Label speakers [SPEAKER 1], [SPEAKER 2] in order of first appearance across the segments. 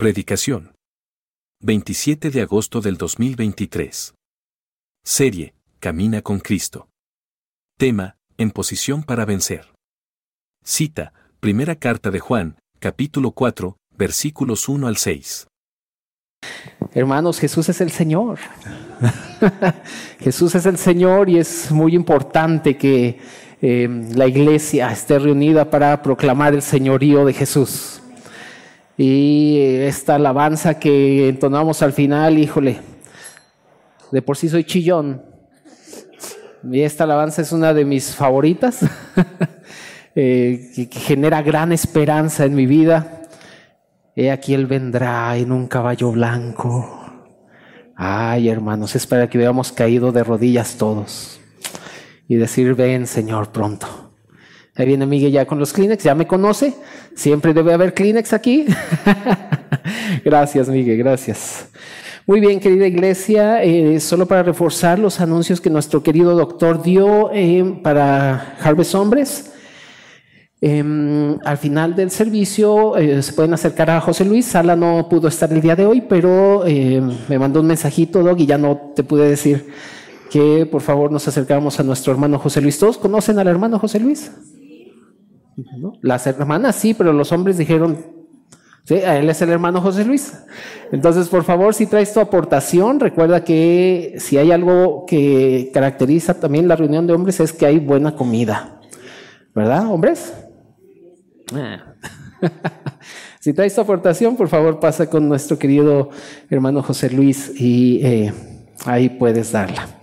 [SPEAKER 1] Predicación. 27 de agosto del 2023. Serie, Camina con Cristo. Tema, En posición para vencer. Cita, Primera Carta de Juan, capítulo 4, versículos 1 al 6.
[SPEAKER 2] Hermanos, Jesús es el Señor. Jesús es el Señor y es muy importante que eh, la iglesia esté reunida para proclamar el señorío de Jesús. Y esta alabanza que entonamos al final, híjole, de por sí soy chillón. Y esta alabanza es una de mis favoritas, eh, que, genera gran esperanza en mi vida. He aquí Él vendrá en un caballo blanco. Ay, hermanos, es para que hubiéramos caído de rodillas todos y decir, ven, Señor, pronto. Ahí viene Miguel ya con los Kleenex, ya me conoce. Siempre debe haber Kleenex aquí. gracias, Miguel, gracias. Muy bien, querida iglesia, eh, solo para reforzar los anuncios que nuestro querido doctor dio eh, para Harvest Hombres. Eh, al final del servicio eh, se pueden acercar a José Luis. Sala no pudo estar el día de hoy, pero eh, me mandó un mensajito, Dog, y ya no te pude decir que por favor nos acercáramos a nuestro hermano José Luis. ¿Todos conocen al hermano José Luis? ¿No? Las hermanas sí, pero los hombres dijeron, sí, él es el hermano José Luis. Entonces, por favor, si traes tu aportación, recuerda que si hay algo que caracteriza también la reunión de hombres es que hay buena comida. ¿Verdad, hombres? si traes tu aportación, por favor pasa con nuestro querido hermano José Luis y eh, ahí puedes darla.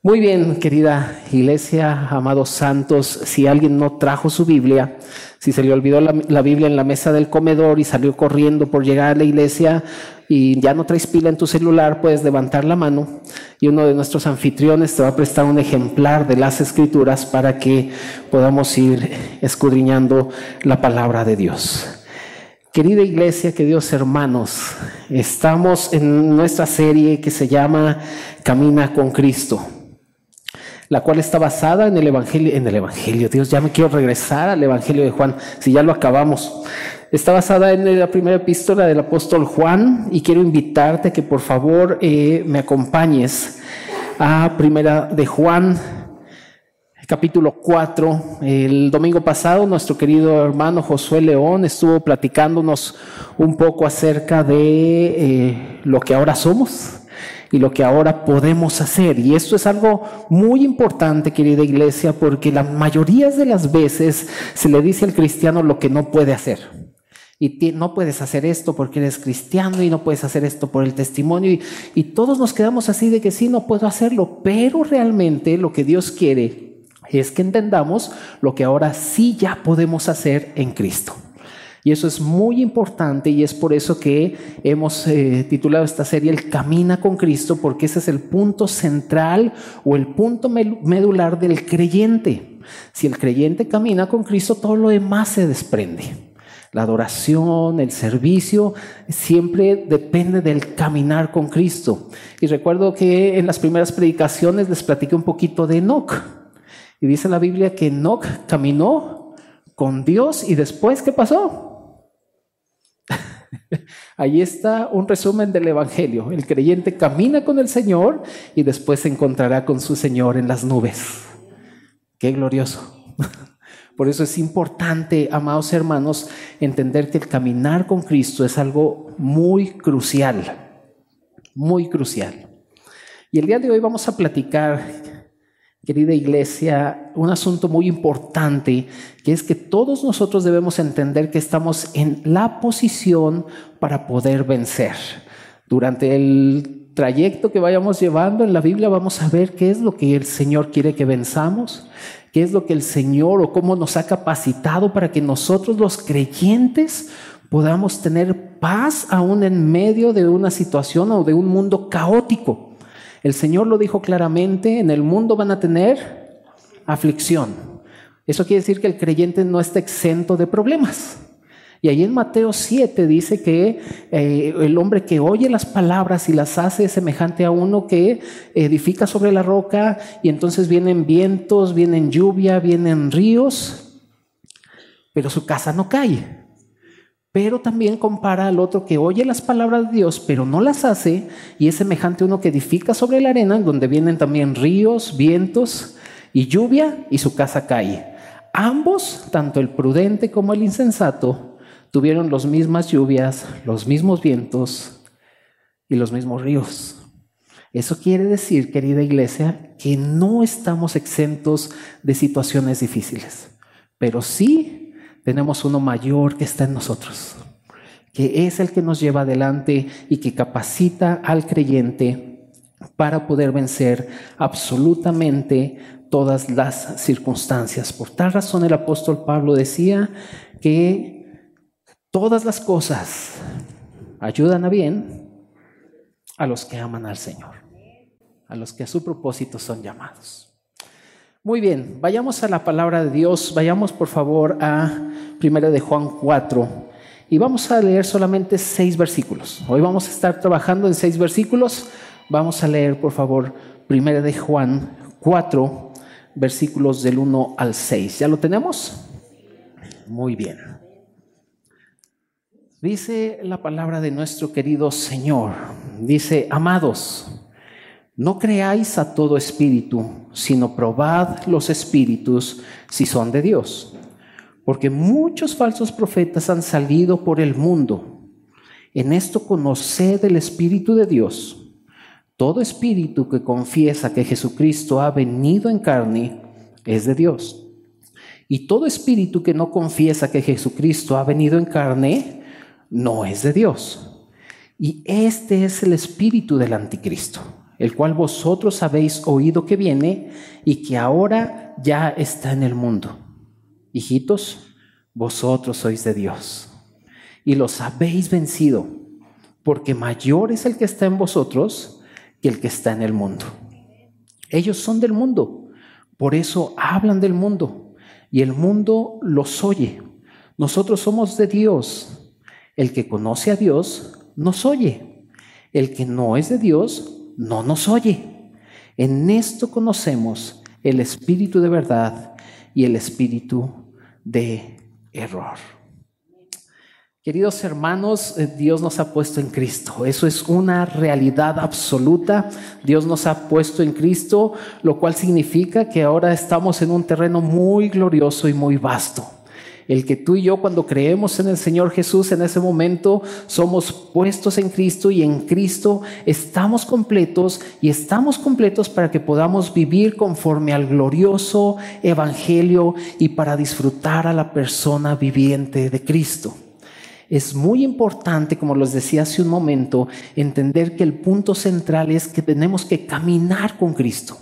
[SPEAKER 2] Muy bien, querida iglesia, amados santos, si alguien no trajo su Biblia, si se le olvidó la, Biblia en la mesa del comedor y salió corriendo por llegar a la iglesia y ya no traes pila en tu celular, puedes levantar la mano y uno de nuestros anfitriones te va a prestar un ejemplar de las escrituras para que podamos ir escudriñando la palabra de Dios. Querida iglesia, queridos hermanos, estamos en nuestra serie que se llama Camina con Cristo la cual está basada en el Evangelio, en el Evangelio, Dios, ya me quiero regresar al Evangelio de Juan, si ya lo acabamos. Está basada en la primera epístola del apóstol Juan y quiero invitarte que por favor eh, me acompañes a primera de Juan, capítulo 4. El domingo pasado nuestro querido hermano Josué León estuvo platicándonos un poco acerca de eh, lo que ahora somos y lo que ahora podemos hacer. Y esto es algo muy importante, querida iglesia, porque la mayoría de las veces se le dice al cristiano lo que no puede hacer. Y no puedes hacer esto porque eres cristiano y no puedes hacer esto por el testimonio. Y, y todos nos quedamos así de que sí, no puedo hacerlo. Pero realmente lo que Dios quiere es que entendamos lo que ahora sí ya podemos hacer en Cristo. Y eso es muy importante y es por eso que hemos eh, titulado esta serie El Camina con Cristo, porque ese es el punto central o el punto medular del creyente. Si el creyente camina con Cristo, todo lo demás se desprende. La adoración, el servicio, siempre depende del caminar con Cristo. Y recuerdo que en las primeras predicaciones les platiqué un poquito de Enoch. Y dice la Biblia que Enoch caminó con Dios y después, ¿qué pasó? Ahí está un resumen del Evangelio. El creyente camina con el Señor y después se encontrará con su Señor en las nubes. Qué glorioso. Por eso es importante, amados hermanos, entender que el caminar con Cristo es algo muy crucial, muy crucial. Y el día de hoy vamos a platicar querida iglesia, un asunto muy importante, que es que todos nosotros debemos entender que estamos en la posición para poder vencer. Durante el trayecto que vayamos llevando en la Biblia vamos a ver qué es lo que el Señor quiere que venzamos, qué es lo que el Señor o cómo nos ha capacitado para que nosotros los creyentes podamos tener paz aún en medio de una situación o de un mundo caótico. El Señor lo dijo claramente, en el mundo van a tener aflicción. Eso quiere decir que el creyente no está exento de problemas. Y ahí en Mateo 7 dice que eh, el hombre que oye las palabras y las hace es semejante a uno que edifica sobre la roca y entonces vienen vientos, vienen lluvia, vienen ríos, pero su casa no cae pero también compara al otro que oye las palabras de Dios, pero no las hace, y es semejante a uno que edifica sobre la arena, donde vienen también ríos, vientos y lluvia, y su casa cae. Ambos, tanto el prudente como el insensato, tuvieron las mismas lluvias, los mismos vientos y los mismos ríos. Eso quiere decir, querida iglesia, que no estamos exentos de situaciones difíciles, pero sí tenemos uno mayor que está en nosotros, que es el que nos lleva adelante y que capacita al creyente para poder vencer absolutamente todas las circunstancias. Por tal razón el apóstol Pablo decía que todas las cosas ayudan a bien a los que aman al Señor, a los que a su propósito son llamados. Muy bien, vayamos a la palabra de Dios, vayamos por favor a 1 de Juan 4 y vamos a leer solamente seis versículos. Hoy vamos a estar trabajando en seis versículos. Vamos a leer por favor 1 de Juan 4 versículos del 1 al 6. ¿Ya lo tenemos? Muy bien. Dice la palabra de nuestro querido Señor. Dice, amados, no creáis a todo espíritu, sino probad los espíritus si son de Dios. Porque muchos falsos profetas han salido por el mundo. En esto conoced el Espíritu de Dios todo espíritu que confiesa que Jesucristo ha venido en carne es de Dios. Y todo espíritu que no confiesa que Jesucristo ha venido en carne no es de Dios. Y este es el espíritu del anticristo, el cual vosotros habéis oído que viene y que ahora ya está en el mundo. Hijitos, vosotros sois de Dios y los habéis vencido, porque mayor es el que está en vosotros que el que está en el mundo. Ellos son del mundo, por eso hablan del mundo y el mundo los oye. Nosotros somos de Dios. El que conoce a Dios nos oye. El que no es de Dios no nos oye. En esto conocemos el espíritu de verdad y el espíritu de error. Queridos hermanos, eh, Dios nos ha puesto en Cristo. Eso es una realidad absoluta. Dios nos ha puesto en Cristo, lo cual significa que ahora estamos en un terreno muy glorioso y muy vasto. El que tú y yo cuando creemos en el Señor Jesús en ese momento somos puestos en Cristo y en Cristo estamos completos y estamos completos para que podamos vivir conforme al glorioso Evangelio y para disfrutar a la persona viviente de Cristo. Es muy importante, como les decía hace un momento, entender que el punto central es que tenemos que caminar con Cristo.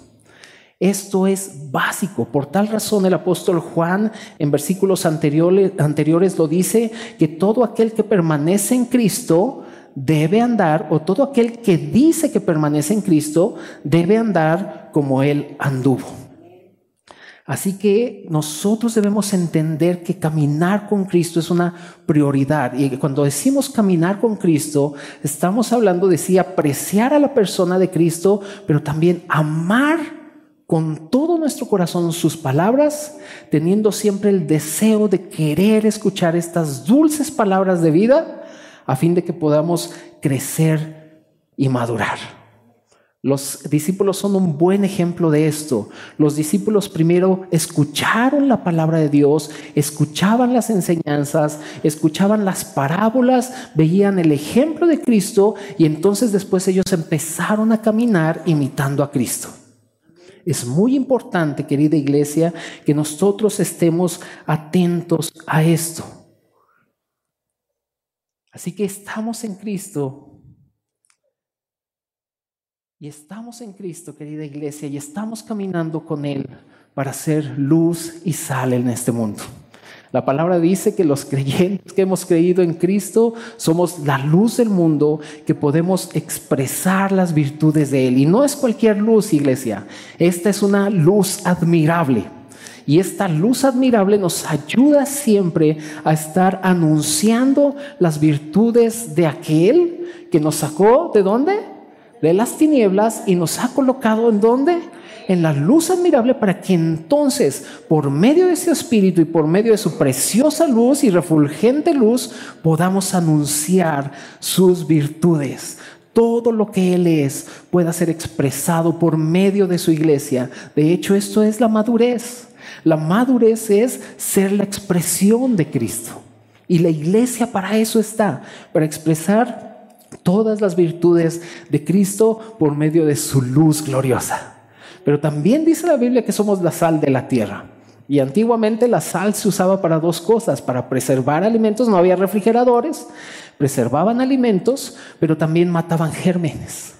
[SPEAKER 2] Esto es básico. Por tal razón el apóstol Juan en versículos anteriores, lo dice, que todo aquel que permanece en Cristo debe andar, o todo aquel que dice que permanece en Cristo debe andar como Él anduvo. Así que nosotros debemos entender que caminar con Cristo es una prioridad. Y cuando decimos caminar con Cristo, estamos hablando de sí apreciar a la persona de Cristo, pero también amar con todo nuestro corazón sus palabras, teniendo siempre el deseo de querer escuchar estas dulces palabras de vida, a fin de que podamos crecer y madurar. Los discípulos son un buen ejemplo de esto. Los discípulos primero escucharon la palabra de Dios, escuchaban las enseñanzas, escuchaban las parábolas, veían el ejemplo de Cristo y entonces después ellos empezaron a caminar imitando a Cristo. Es muy importante, querida iglesia, que nosotros estemos atentos a esto. Así que estamos en Cristo y estamos en Cristo, querida iglesia, y estamos caminando con Él para ser luz y sal en este mundo. La palabra dice que los creyentes que hemos creído en Cristo somos la luz del mundo, que podemos expresar las virtudes de Él. Y no es cualquier luz, iglesia. Esta es una luz admirable. Y esta luz admirable nos ayuda siempre a estar anunciando las virtudes de aquel que nos sacó de dónde? de las tinieblas y nos ha colocado en dónde? En la luz admirable para que entonces, por medio de ese Espíritu y por medio de su preciosa luz y refulgente luz, podamos anunciar sus virtudes. Todo lo que Él es pueda ser expresado por medio de su iglesia. De hecho, esto es la madurez. La madurez es ser la expresión de Cristo. Y la iglesia para eso está, para expresar todas las virtudes de Cristo por medio de su luz gloriosa. Pero también dice la Biblia que somos la sal de la tierra. Y antiguamente la sal se usaba para dos cosas, para preservar alimentos, no había refrigeradores, preservaban alimentos, pero también mataban gérmenes.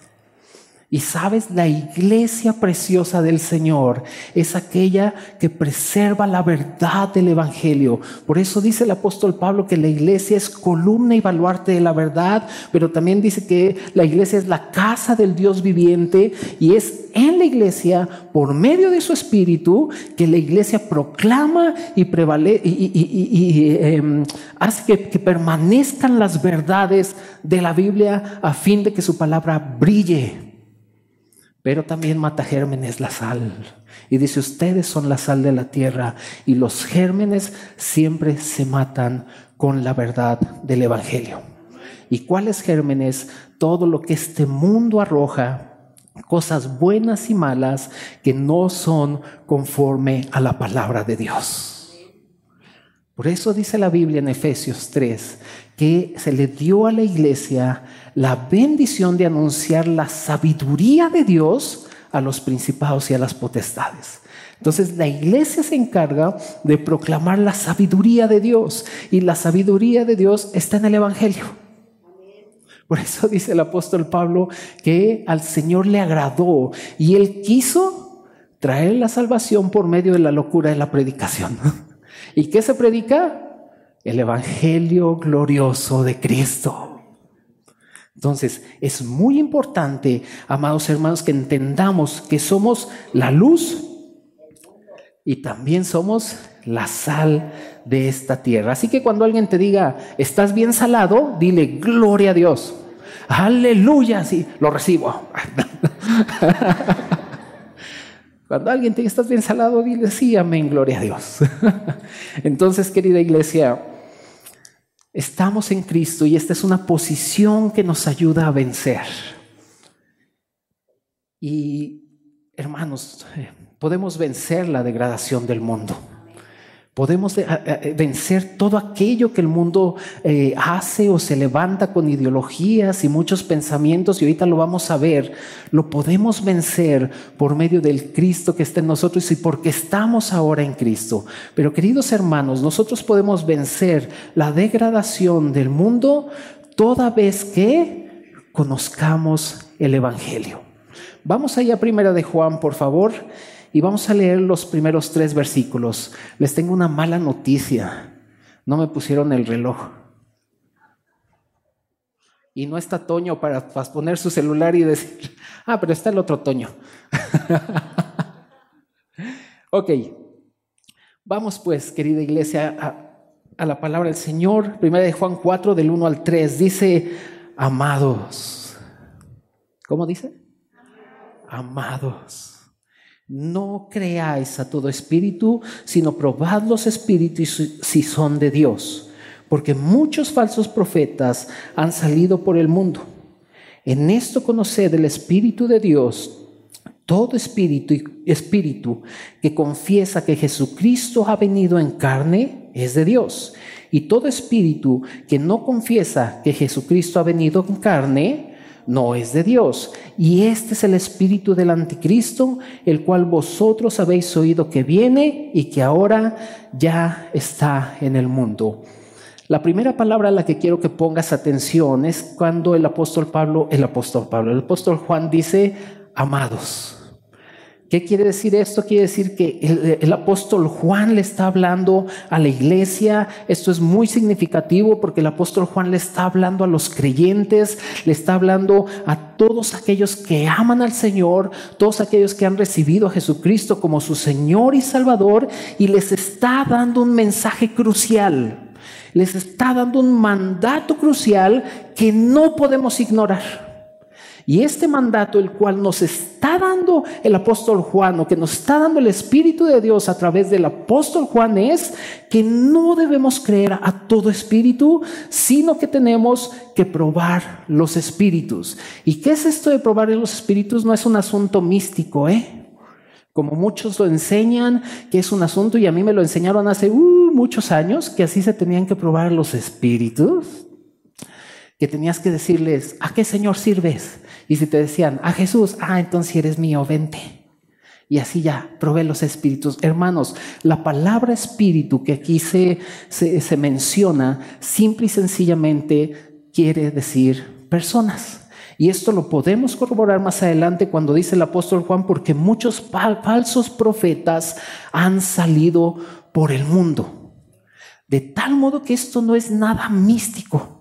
[SPEAKER 2] Y sabes, la iglesia preciosa del Señor es aquella que preserva la verdad del Evangelio. Por eso dice el apóstol Pablo que la iglesia es columna y baluarte de la verdad, pero también dice que la iglesia es la casa del Dios viviente y es en la iglesia, por medio de su espíritu, que la iglesia proclama y, prevale y, em, hace que, que permanezcan las verdades de la Biblia a fin de que su palabra brille pero también mata gérmenes la sal. Y dice, ustedes son la sal de la tierra y los gérmenes siempre se matan con la verdad del Evangelio. ¿Y cuáles gérmenes? Todo lo que este mundo arroja, cosas buenas y malas que no son conforme a la palabra de Dios. Por eso dice la Biblia en Efesios 3 que se le dio a la iglesia la bendición de anunciar la sabiduría de Dios a los principados y a las potestades. Entonces la iglesia se encarga de proclamar la sabiduría de Dios y la sabiduría de Dios está en el Evangelio. Por eso dice el apóstol Pablo que al Señor le agradó y él quiso traer la salvación por medio de la locura de la predicación. ¿Y qué se predica? El Evangelio glorioso de Cristo. Entonces, es muy importante, amados hermanos, que entendamos que somos la luz y también somos la sal de esta tierra. Así que cuando alguien te diga, estás bien salado, dile, gloria a Dios. Aleluya, sí, lo recibo. Cuando alguien te diga, estás bien salado, dile, sí, amén, gloria a Dios. Entonces, querida iglesia, Estamos en Cristo y esta es una posición que nos ayuda a vencer. Y hermanos, eh, podemos vencer la degradación del mundo. Podemos eh, eh, vencer todo aquello que el mundo eh, hace o se levanta con ideologías y muchos pensamientos, y ahorita lo vamos a ver. Lo podemos vencer por medio del Cristo que está en nosotros y porque estamos ahora en Cristo. Pero queridos hermanos, nosotros podemos vencer la degradación del mundo toda vez que conozcamos el Evangelio. Vamos allá primera de Juan, por favor. Y vamos a leer los primeros tres versículos. Les tengo una mala noticia. No me pusieron el reloj. Y no está Toño para, poner su celular y decir, ah, pero está el otro Toño. ok, vamos pues, querida iglesia, a, la palabra del Señor. Primera de Juan 4, del 1 al 3, dice, amados. ¿Cómo dice? Amados no creáis a todo espíritu, sino probad los espíritus si son de Dios, porque muchos falsos profetas han salido por el mundo. En esto conoced el Espíritu de Dios. Todo espíritu, espíritu que confiesa que Jesucristo ha venido en carne es de Dios. Y todo espíritu que no confiesa que Jesucristo ha venido en carne no es de Dios. Y este es el espíritu del anticristo, el cual vosotros habéis oído que viene y que ahora ya está en el mundo. La primera palabra a la que quiero que pongas atención es cuando el apóstol Pablo, el apóstol Pablo, el apóstol Juan dice, amados. ¿Qué quiere decir esto? Quiere decir que el, apóstol Juan le está hablando a la iglesia. Esto es muy significativo porque el apóstol Juan le está hablando a los creyentes, le está hablando a todos aquellos que aman al Señor, todos aquellos que han recibido a Jesucristo como su Señor y Salvador y les está dando un mensaje crucial. Les está dando un mandato crucial que no podemos ignorar. Y este mandato, el cual nos está dando el apóstol Juan, o que nos está dando el Espíritu de Dios a través del apóstol Juan, es que no debemos creer a todo espíritu, sino que tenemos que probar los espíritus. ¿Y qué es esto de probar los espíritus? No es un asunto místico, ¿eh? Como muchos lo enseñan, que es un asunto, y a mí me lo enseñaron hace uh, muchos años, que así se tenían que probar los espíritus, que tenías que decirles, ¿a qué Señor sirves? Y si te decían, a Jesús, ah, entonces eres mío, vente. Y así ya, probé los espíritus. Hermanos, la palabra espíritu que aquí se, se, se menciona, simple y sencillamente quiere decir personas. Y esto lo podemos corroborar más adelante cuando dice el apóstol Juan, porque muchos falsos profetas han salido por el mundo. De tal modo que esto no es nada místico,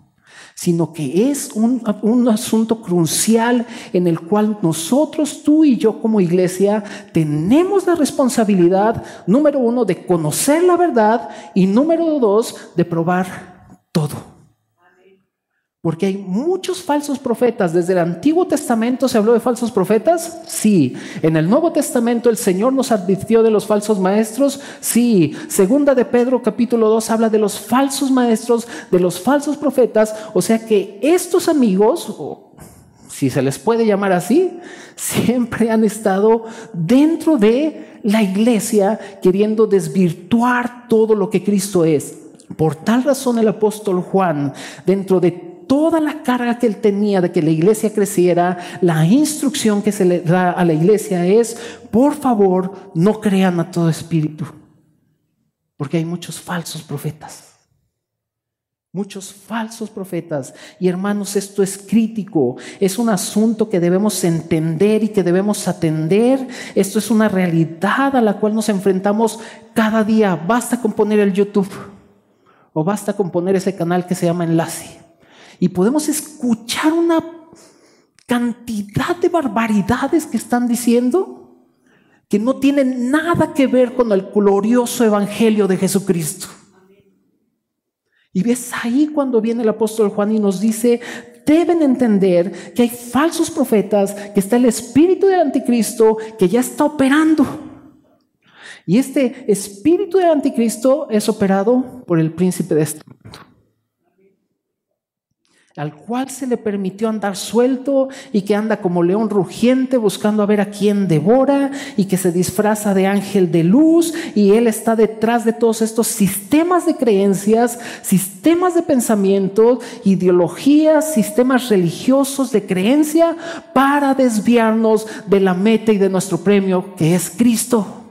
[SPEAKER 2] sino que es un, un, asunto crucial en el cual nosotros, tú y yo como iglesia, tenemos la responsabilidad, número uno, de conocer la verdad y número dos, de probar. Porque hay muchos falsos profetas. Desde el Antiguo Testamento se habló de falsos profetas. Sí. En el Nuevo Testamento el Señor nos advirtió de los falsos maestros. Sí. Segunda de Pedro capítulo 2 habla de los falsos maestros, de los falsos profetas. O sea que estos amigos, si se les puede llamar así, siempre han estado dentro de la iglesia queriendo desvirtuar todo lo que Cristo es. Por tal razón el apóstol Juan, dentro de toda la carga que él tenía de que la iglesia creciera, la instrucción que se le da a la iglesia es, por favor, no crean a todo espíritu, porque hay muchos falsos profetas. Muchos falsos profetas. Y hermanos, esto es crítico. Es un asunto que debemos entender y que debemos atender. Esto es una realidad a la cual nos enfrentamos cada día. Basta con poner el YouTube o basta con poner ese canal que se llama Enlace y podemos escuchar una cantidad de barbaridades que están diciendo que no tienen nada que ver con el glorioso evangelio de Jesucristo. Y ves ahí cuando viene el apóstol Juan y nos dice, deben entender que hay falsos profetas, que está el espíritu del anticristo que ya está operando. Y este espíritu del anticristo es operado por el príncipe de este mundo al cual se le permitió andar suelto y que anda como león rugiente buscando a ver a quién devora y que se disfraza de ángel de luz y él está detrás de todos estos sistemas de creencias, sistemas de pensamiento, ideologías, sistemas religiosos de creencia para desviarnos de la meta y de nuestro premio que es Cristo.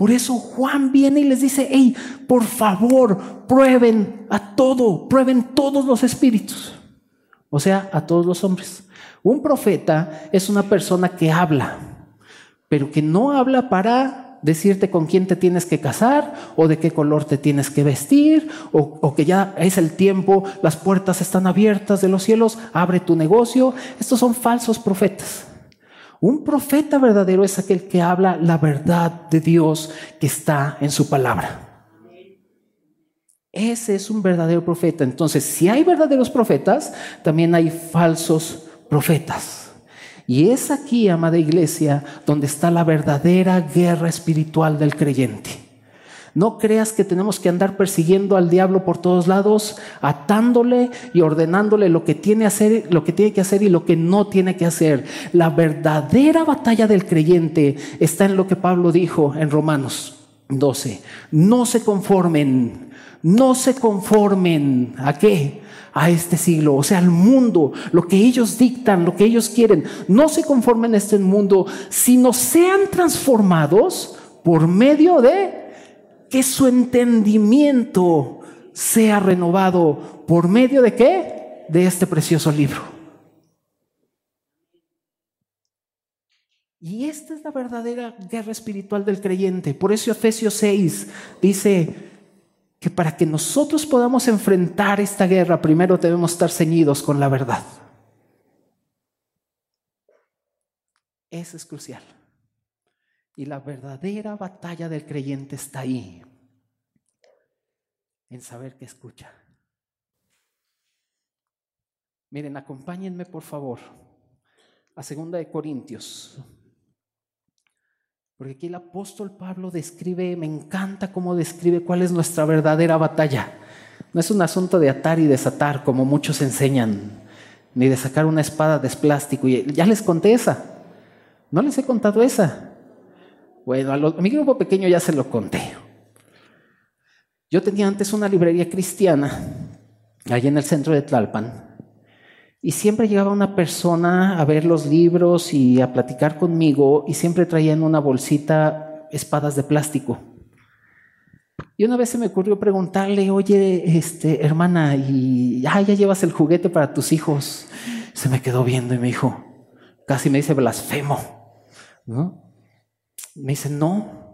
[SPEAKER 2] Por eso Juan viene y les dice, hey, por favor, prueben a todo, prueben todos los espíritus. O sea, a todos los hombres. Un profeta es una persona que habla, pero que no habla para decirte con quién te tienes que casar o de qué color te tienes que vestir o, o, que ya es el tiempo, las puertas están abiertas de los cielos, abre tu negocio. Estos son falsos profetas. Un profeta verdadero es aquel que habla la verdad de Dios que está en su palabra. Ese es un verdadero profeta. Entonces, si hay verdaderos profetas, también hay falsos profetas. Y es aquí, amada iglesia, donde está la verdadera guerra espiritual del creyente. No creas que tenemos que andar persiguiendo al diablo por todos lados, atándole y ordenándole lo que tiene, hacer, lo que, tiene que hacer y lo que no tiene que hacer. La verdadera batalla del creyente está en lo que Pablo dijo en Romanos 12. No se conformen, no se conformen. ¿A qué? a este siglo, o sea, al mundo, lo que ellos dictan, lo que ellos quieren. No se conformen a este mundo, sino sean transformados por medio de que su entendimiento sea renovado por medio de qué? De este precioso libro. Y esta es la verdadera guerra espiritual del creyente. Por eso Efesios 6 dice que para que nosotros podamos enfrentar esta guerra, primero debemos estar ceñidos con la verdad. Eso es crucial. Y la verdadera batalla del creyente está ahí, en saber que escucha. Miren, acompáñenme por favor a Segunda de Corintios. Porque aquí el apóstol Pablo describe, me encanta cómo describe cuál es nuestra verdadera batalla. No es un asunto de atar y desatar como muchos enseñan, ni de sacar una espada de plástico. Y ya les conté esa. No les he contado esa. Bueno, a, mi grupo pequeño ya se lo conté. Yo tenía antes una librería cristiana allí en el centro de Tlalpan. Y siempre llegaba una persona a ver los libros y a platicar conmigo y siempre traía en una bolsita espadas de plástico. Y una vez se me ocurrió preguntarle, oye, este, hermana, y ya llevas el juguete para tus hijos. Se me quedó viendo y me dijo, casi me dice blasfemo. ¿no? Me dice, no,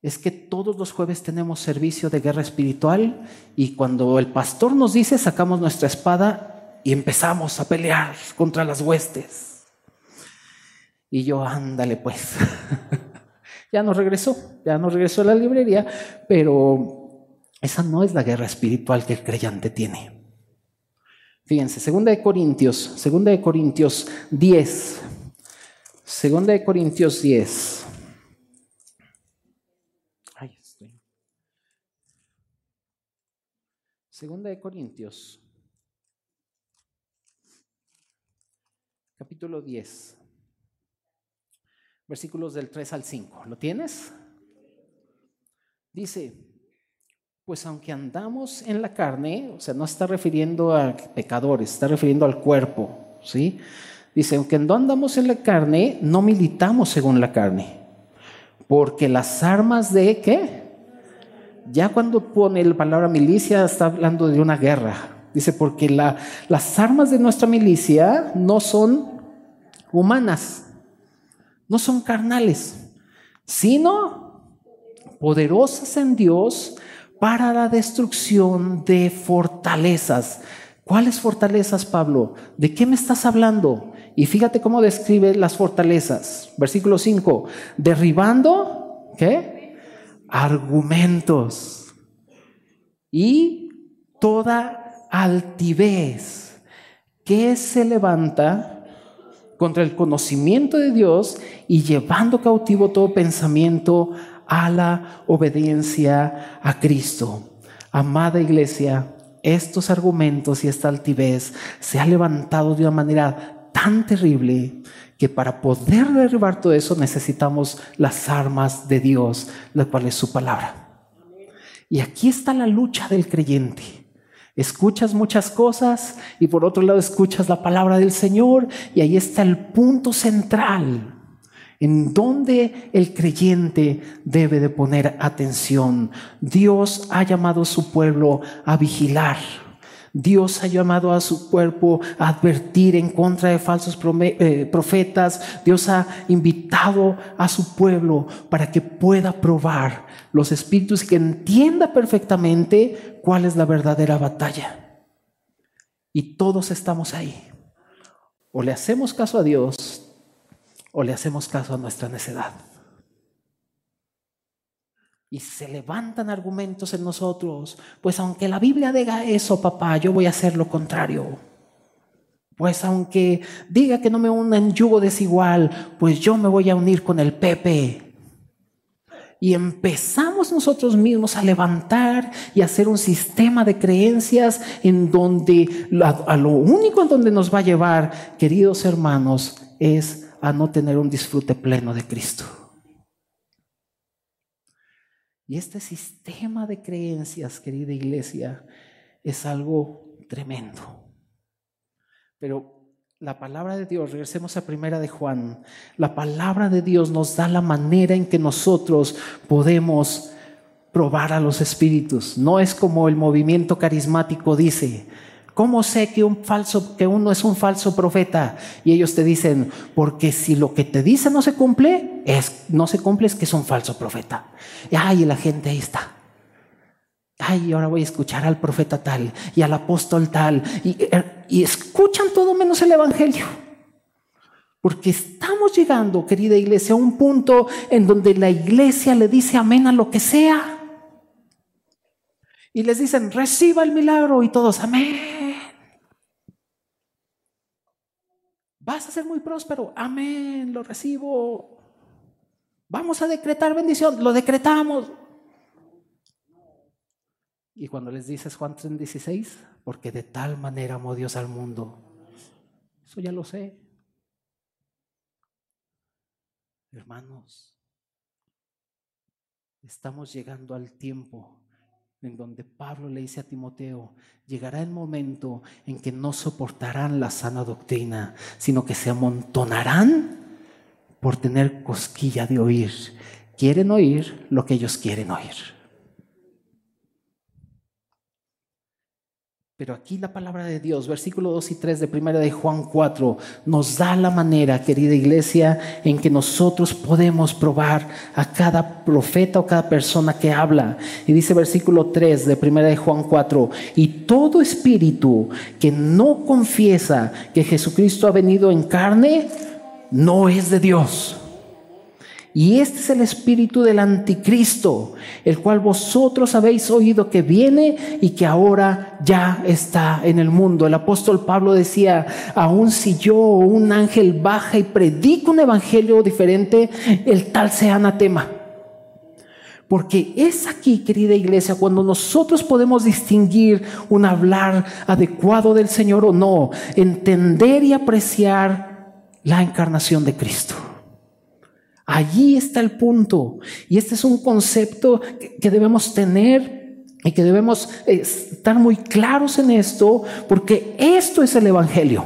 [SPEAKER 2] es que todos los jueves tenemos servicio de guerra espiritual y cuando el pastor nos dice, sacamos nuestra espada y empezamos a pelear contra las huestes. Y yo, ándale pues. ya no regresó, ya no regresó a la librería, pero esa no es la guerra espiritual que el creyente tiene. Fíjense, segunda de Corintios, segunda de Corintios 10. Segunda de Corintios 10. Segunda de Corintios capítulo 10, versículos del 3 al 5. ¿Lo tienes? Dice, pues aunque andamos en la carne, o sea, no está refiriendo a pecadores, está refiriendo al cuerpo, ¿sí? Dice, aunque no andamos en la carne, no militamos según la carne, porque las armas de qué? Ya cuando pone la palabra milicia está hablando de una guerra, Dice, porque las armas de nuestra milicia no son humanas, no son carnales, sino poderosas en Dios para la destrucción de fortalezas. ¿Cuáles fortalezas, Pablo? ¿De qué me estás hablando? Y fíjate cómo describe las fortalezas. Versículo 5, derribando, ¿qué? Argumentos. Y toda altivez que se levanta contra el conocimiento de Dios y llevando cautivo todo pensamiento a la obediencia a Cristo. Amada iglesia, estos argumentos y esta altivez se ha levantado de una manera tan terrible que para poder derribar todo eso necesitamos las armas de Dios, la cual es su palabra. Y aquí está la lucha del creyente. Escuchas muchas cosas y por otro lado escuchas la palabra del Señor y ahí está el punto central en donde el creyente debe de poner atención. Dios ha llamado a su pueblo a vigilar. Dios ha llamado a su cuerpo a advertir en contra de falsos eh, profetas. Dios ha invitado a su pueblo para que pueda probar los espíritus que entienda perfectamente cuál es la verdadera batalla. Y todos estamos ahí. O le hacemos caso a Dios o le hacemos caso a nuestra necedad. Y se levantan argumentos en nosotros. Pues aunque la Biblia diga eso, papá, yo voy a hacer lo contrario. Pues aunque diga que no me una en yugo desigual, pues yo me voy a unir con el Pepe. Y empezamos nosotros mismos a levantar y hacer un sistema de creencias en donde a lo único en donde nos va a llevar, queridos hermanos, es a no tener un disfrute pleno de Cristo. Y este sistema de creencias, querida iglesia, es algo tremendo. Pero la palabra de Dios, regresemos a primera de Juan, la palabra de Dios nos da la manera en que nosotros podemos probar a los espíritus. No es como el movimiento carismático dice, ¿Cómo sé que un falso, que uno es un falso profeta? Y ellos te dicen, porque si lo que te dice no se cumple, es, no se cumple es que es un falso profeta. Y ay, la gente ahí está. Ay, ahora voy a escuchar al profeta tal y al apóstol tal. Y, y escuchan todo menos el evangelio. Porque estamos llegando, querida iglesia, a un punto en donde la iglesia le dice amén a lo que sea. Y les dicen, reciba el milagro y todos, amén. Vas a ser muy próspero. Amén, lo recibo. Vamos a decretar bendición. Lo decretamos. Y cuando les dices Juan 3:16, porque de tal manera amó Dios al mundo. Eso ya lo sé. Hermanos, estamos llegando al tiempo en donde Pablo le dice a Timoteo, llegará el momento en que no soportarán la sana doctrina, sino que se amontonarán por tener cosquilla de oír. Quieren oír lo que ellos quieren oír. Pero aquí la palabra de Dios, versículo 2 y 3 de primera de Juan 4, nos da la manera, querida iglesia, en que nosotros podemos probar a cada profeta o cada persona que habla. Y dice versículo 3 de primera de Juan 4, y todo espíritu que no confiesa que Jesucristo ha venido en carne, no es de Dios. Y este es el espíritu del anticristo, el cual vosotros habéis oído que viene y que ahora ya está en el mundo. El apóstol Pablo decía, aun si yo o un ángel baja y predica un evangelio diferente, el tal sea anatema. Porque es aquí, querida iglesia, cuando nosotros podemos distinguir un hablar adecuado del Señor o no, entender y apreciar la encarnación de Cristo. Allí está el punto. Y este es un concepto que debemos tener y que debemos eh, estar muy claros en esto, porque esto es el Evangelio.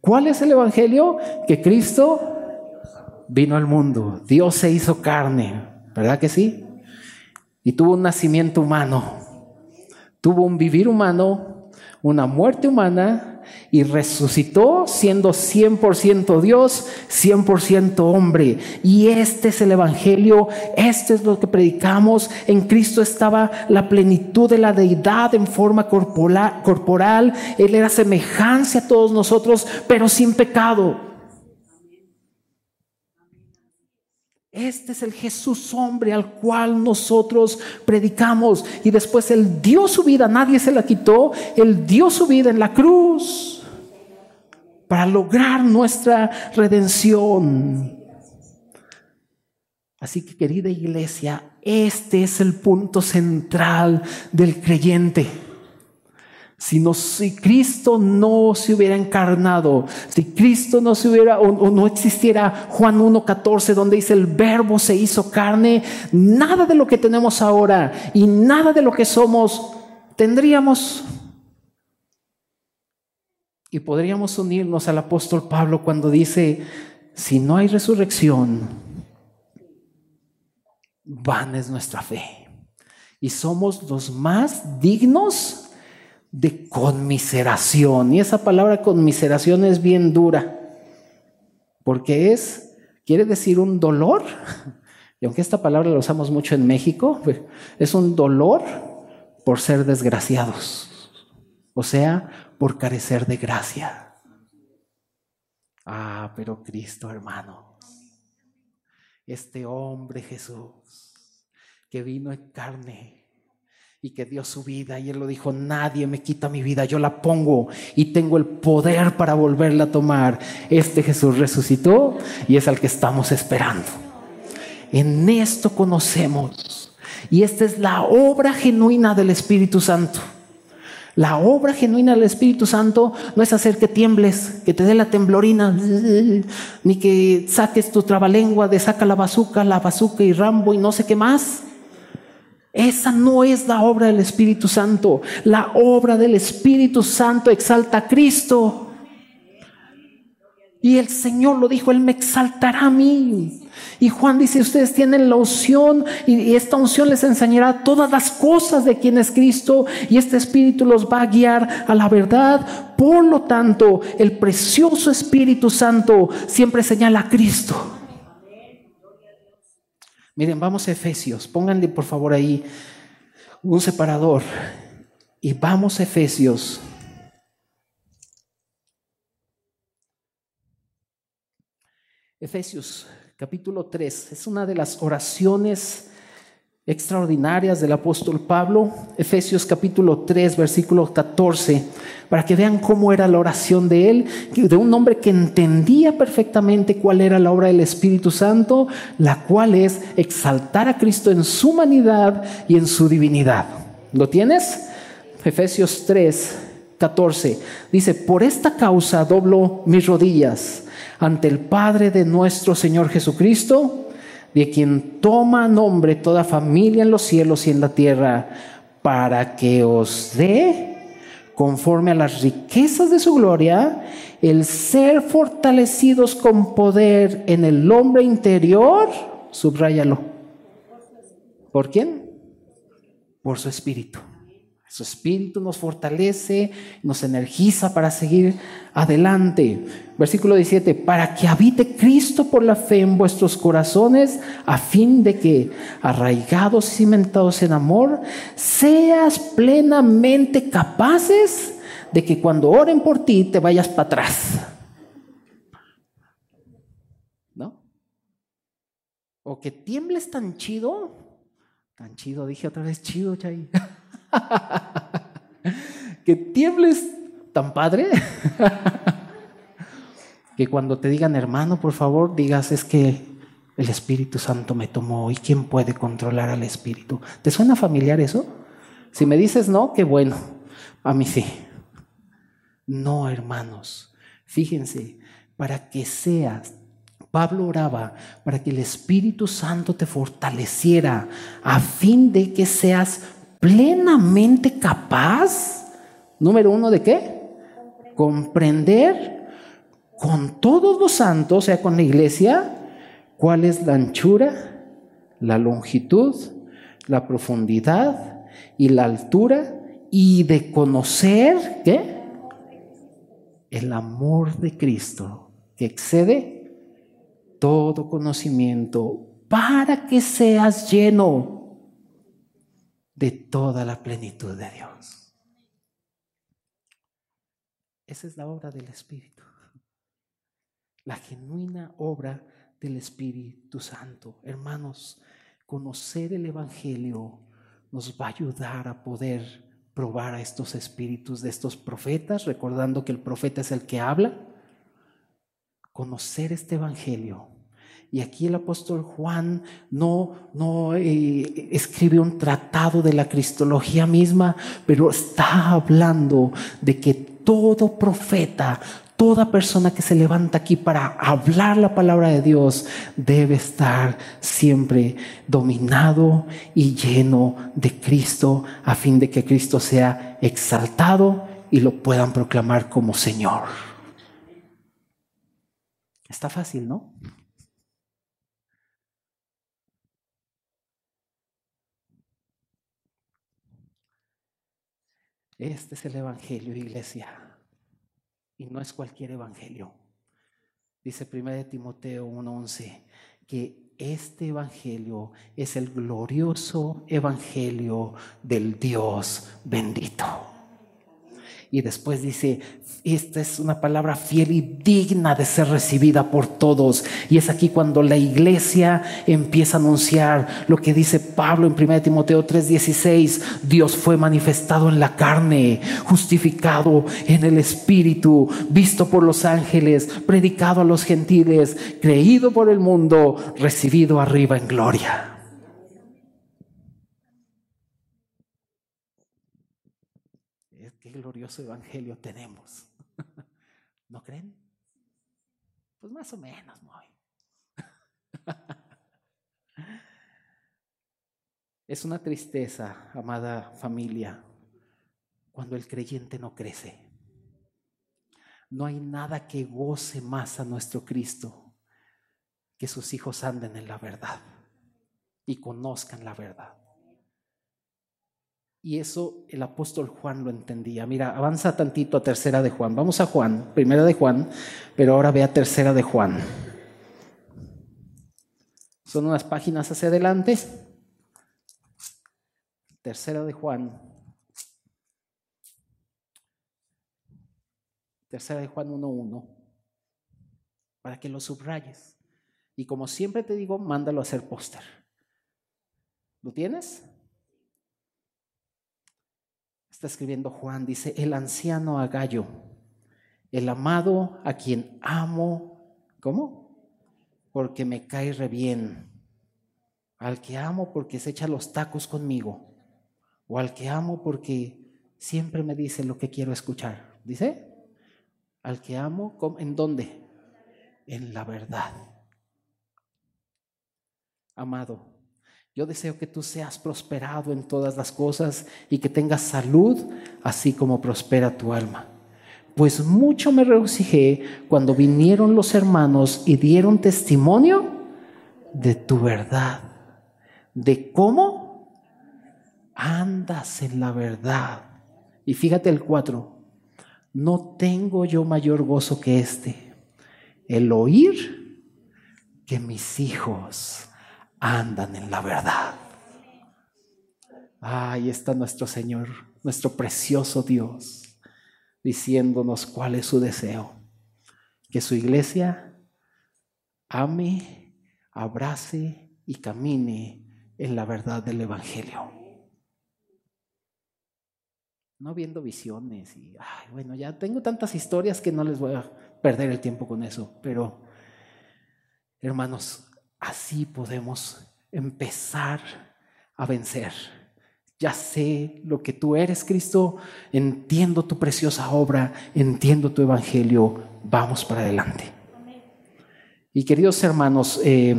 [SPEAKER 2] ¿Cuál es el Evangelio? Que Cristo vino al mundo, Dios se hizo carne, ¿verdad que sí? Y tuvo un nacimiento humano, tuvo un vivir humano, una muerte humana y resucitó siendo 100% Dios, 100% hombre. Y este es el Evangelio, este es lo que predicamos. En Cristo estaba la plenitud de la deidad en forma corporal. Él era semejanza a todos nosotros, pero sin pecado. Este es el Jesús hombre al cual nosotros predicamos. Y después Él dio su vida, nadie se la quitó. Él dio su vida en la cruz para lograr nuestra redención. Así que querida iglesia, este es el punto central del creyente. Si, si Cristo no se hubiera encarnado, si Cristo no se hubiera o, no existiera Juan 1.14 donde dice el verbo se hizo carne, nada de lo que tenemos ahora y nada de lo que somos tendríamos. Y podríamos unirnos al apóstol Pablo cuando dice, si no hay resurrección, van es nuestra fe. Y somos los más dignos de conmiseración. Y esa palabra conmiseración es bien dura, porque es, quiere decir un dolor, y aunque esta palabra la usamos mucho en México, es un dolor por ser desgraciados, o sea, por carecer de gracia. Ah, pero Cristo, hermano, este hombre Jesús, que vino en carne, y que dio su vida. Y él lo dijo, nadie me quita mi vida, yo la pongo y tengo el poder para volverla a tomar. Este Jesús resucitó y es al que estamos esperando. En esto conocemos. Y esta es la obra genuina del Espíritu Santo. La obra genuina del Espíritu Santo no es hacer que tiembles, que te dé la temblorina, ni que saques tu trabalengua de saca la bazuca, la bazuca y Rambo y no sé qué más. Esa no es la obra del Espíritu Santo. La obra del Espíritu Santo exalta a Cristo. Y el Señor lo dijo, Él me exaltará a mí. Y Juan dice, ustedes tienen la unción y esta unción les enseñará todas las cosas de quién es Cristo y este Espíritu los va a guiar a la verdad. Por lo tanto, el precioso Espíritu Santo siempre señala a Cristo. Miren, vamos a Efesios. Pónganle por favor ahí un separador. Y vamos a Efesios. Efesios capítulo 3 es una de las oraciones extraordinarias del apóstol Pablo, Efesios capítulo 3, versículo 14, para que vean cómo era la oración de él, de un hombre que entendía perfectamente cuál era la obra del Espíritu Santo, la cual es exaltar a Cristo en su humanidad y en su divinidad. ¿Lo tienes? Efesios 3, 14. Dice, por esta causa doblo mis rodillas ante el Padre de nuestro Señor Jesucristo, de quien toma nombre toda familia en los cielos y en la tierra, para que os dé, conforme a las riquezas de su gloria, el ser fortalecidos con poder en el hombre interior, subráyalo. ¿Por quién? Por su espíritu. Su espíritu nos fortalece, nos energiza para seguir adelante. Versículo 17, para que habite Cristo por la fe en vuestros corazones, a fin de que, arraigados y cimentados en amor, seas plenamente capaces de que cuando oren por ti te vayas para atrás. ¿No? O que tiembles tan chido, tan chido, dije otra vez chido, Chay. que tiembles tan padre que cuando te digan hermano, por favor, digas es que el Espíritu Santo me tomó y quién puede controlar al Espíritu. ¿Te suena familiar eso? Si me dices no, qué bueno. A mí sí. No, hermanos. Fíjense, para que seas Pablo oraba para que el Espíritu Santo te fortaleciera a fin de que seas plenamente capaz, número uno, ¿de qué? Comprender con todos los santos, o sea, con la iglesia, cuál es la anchura, la longitud, la profundidad y la altura, y de conocer, ¿qué? El amor de Cristo, que excede todo conocimiento, para que seas lleno de toda la plenitud de Dios. Esa es la obra del Espíritu. La genuina obra del Espíritu Santo. Hermanos, conocer el Evangelio nos va a ayudar a poder probar a estos espíritus de estos profetas, recordando que el profeta es el que habla. Conocer este Evangelio y aquí el apóstol Juan no, no eh, escribe un tratado de la cristología misma, pero está hablando de que todo profeta, toda persona que se levanta aquí para hablar la palabra de Dios debe estar siempre dominado y lleno de Cristo a fin de que Cristo sea exaltado y lo puedan proclamar como Señor. Está fácil, ¿no? Este es el Evangelio, iglesia. Y no es cualquier Evangelio. Dice 1 Timoteo 1:11 que este Evangelio es el glorioso Evangelio del Dios bendito. Y después dice, esta es una palabra fiel y digna de ser recibida por todos. Y es aquí cuando la iglesia empieza a anunciar lo que dice Pablo en 1 Timoteo 3:16. Dios fue manifestado en la carne, justificado en el Espíritu, visto por los ángeles, predicado a los gentiles, creído por el mundo, recibido arriba en gloria. Glorioso evangelio tenemos. ¿No creen? Pues más o menos, muy. Es una tristeza, amada familia, cuando el creyente no crece. No hay nada que goce más a nuestro Cristo que sus hijos anden en la verdad y conozcan la verdad. Y eso el apóstol Juan lo entendía. Mira, avanza tantito a tercera de Juan. Vamos a Juan, primera de Juan, pero ahora ve a tercera de Juan. Son unas páginas hacia adelante. Tercera de Juan. Tercera de Juan 1.1. Para que lo subrayes. Y como siempre te digo, mándalo a hacer póster. ¿Lo tienes? Está escribiendo Juan, dice, el anciano Agallo, el amado a quien amo, ¿cómo? Porque me cae re bien. Al que amo porque se echa los tacos conmigo. O al que amo porque siempre me dice lo que quiero escuchar. ¿Dice? Al que amo, ¿en dónde? En la verdad. Amado, yo deseo que tú seas prosperado en todas las cosas y que tengas salud, así como prospera tu alma. Pues mucho me regocijé cuando vinieron los hermanos y dieron testimonio de tu verdad, de cómo andas en la verdad. Y fíjate el cuatro, no tengo yo mayor gozo que este, el oír que mis hijos andan en la verdad. Ahí está nuestro Señor, nuestro precioso Dios, diciéndonos cuál es su deseo. Que su iglesia ame, abrace y camine en la verdad del Evangelio. No viendo visiones y, bueno, ya tengo tantas historias que no les voy a perder el tiempo con eso, pero hermanos, Así podemos empezar a vencer. Ya sé lo que tú eres, Cristo. Entiendo tu preciosa obra. Entiendo tu evangelio. Vamos para adelante. Y queridos hermanos, eh,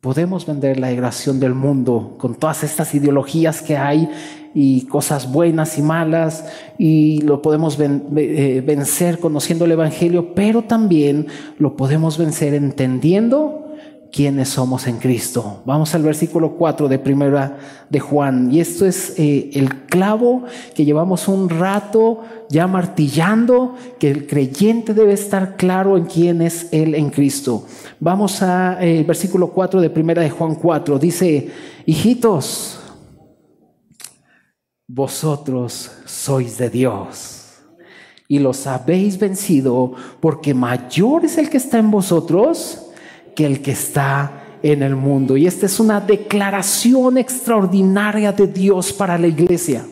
[SPEAKER 2] podemos vender la migración del mundo con todas estas ideologías que hay y cosas buenas y malas y lo podemos eh, vencer conociendo el Evangelio, pero también lo podemos vencer entendiendo quiénes somos en Cristo. Vamos al versículo 4 de primera de Juan. Y esto es eh, el clavo que llevamos un rato ya martillando, que el creyente debe estar claro en quién es Él en Cristo. Vamos al eh, versículo 4 de primera de Juan 4. Dice, hijitos, vosotros sois de Dios y los habéis vencido porque mayor es el que está en vosotros que el que está en el mundo. Y esta es una declaración extraordinaria de Dios para la iglesia.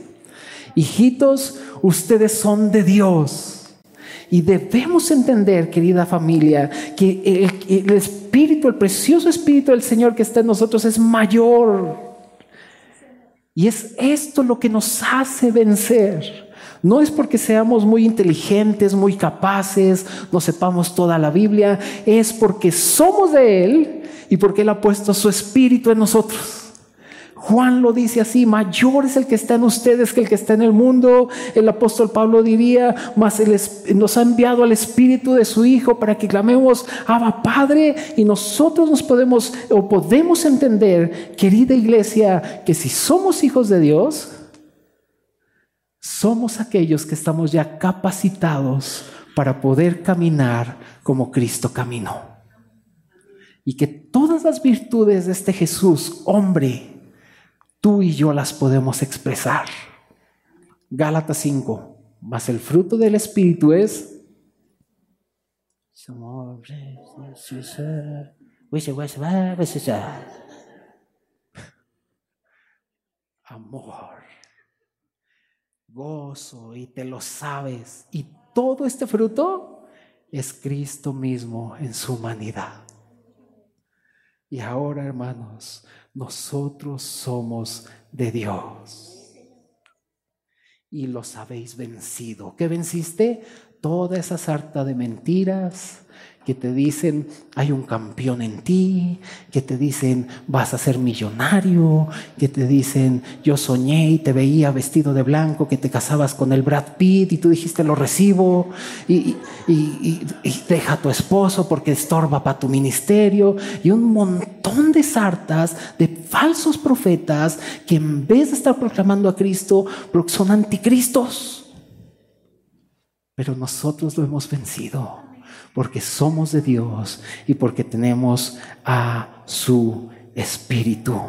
[SPEAKER 2] Hijitos, ustedes son de Dios. Y debemos entender, querida familia, que el, el, Espíritu, el precioso Espíritu del Señor que está en nosotros es mayor. Y es esto lo que nos hace vencer. No es porque seamos muy inteligentes, muy capaces, no sepamos toda la Biblia, es porque somos de Él y porque Él ha puesto su espíritu en nosotros. Juan lo dice así, mayor es el que está en ustedes que el que está en el mundo. El apóstol Pablo diría, más nos ha enviado al espíritu de su Hijo para que clamemos, Abba Padre, y nosotros nos podemos o podemos entender, querida iglesia, que si somos hijos de Dios, somos aquellos que estamos ya capacitados para poder caminar como Cristo caminó. Y que todas las virtudes de este Jesús, hombre, tú y yo las podemos expresar. Gálatas 5, más el fruto del Espíritu es... Amor gozo y te lo sabes. Y todo este fruto es Cristo mismo en su humanidad. Y ahora, hermanos, nosotros somos de Dios. Y los habéis vencido. ¿Qué venciste? Toda esa sarta de mentiras, que te dicen hay un campeón en ti, que te dicen vas a ser millonario, que te dicen yo soñé y te veía vestido de blanco, que te casabas con el Brad Pitt y tú dijiste lo recibo y, deja a tu esposo porque estorba para tu ministerio y un montón de sartas de falsos profetas que en vez de estar proclamando a Cristo son anticristos. Pero nosotros lo hemos vencido porque somos de Dios y porque tenemos a su Espíritu.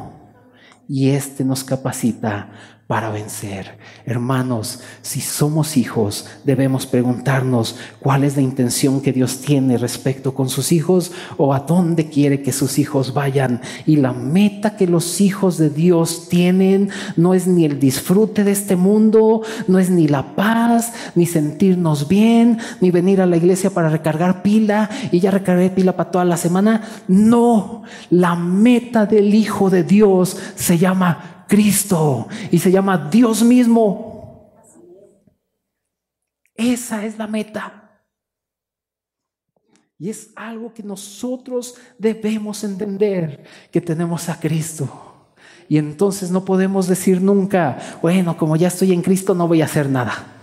[SPEAKER 2] Y este nos capacita para vencer. Hermanos, si somos hijos, debemos preguntarnos cuál es la intención que Dios tiene respecto con sus hijos o a dónde quiere que sus hijos vayan. Y la meta que los hijos de Dios tienen no es ni el disfrute de este mundo, no es ni la paz, ni sentirnos bien, ni venir a la iglesia para recargar pila y ya recargué pila para toda la semana. No, la meta del Hijo de Dios se llama Cristo y se llama Dios mismo. Esa es la meta. Y es algo que nosotros debemos entender, que tenemos a Cristo. Y entonces no podemos decir nunca, bueno, como ya estoy en Cristo, no voy a hacer nada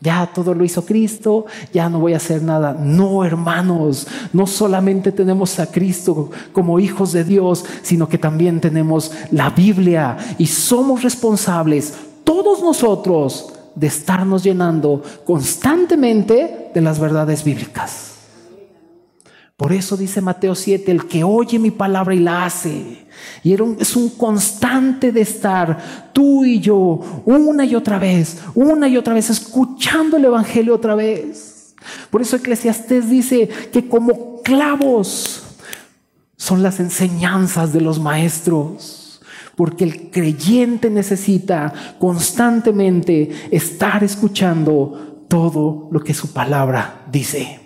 [SPEAKER 2] ya todo lo hizo Cristo, ya no voy a hacer nada. No, hermanos, no solamente tenemos a Cristo como hijos de Dios, sino que también tenemos la Biblia y somos responsables, todos nosotros, de estarnos llenando constantemente de las verdades bíblicas. Por eso dice Mateo 7, el que oye mi palabra y la hace. Y es un constante de estar tú y yo una y otra vez, una y otra vez, escuchando el Evangelio otra vez. Por eso Eclesiastés dice que como clavos son las enseñanzas de los maestros. Porque el creyente necesita constantemente estar escuchando todo lo que su palabra dice.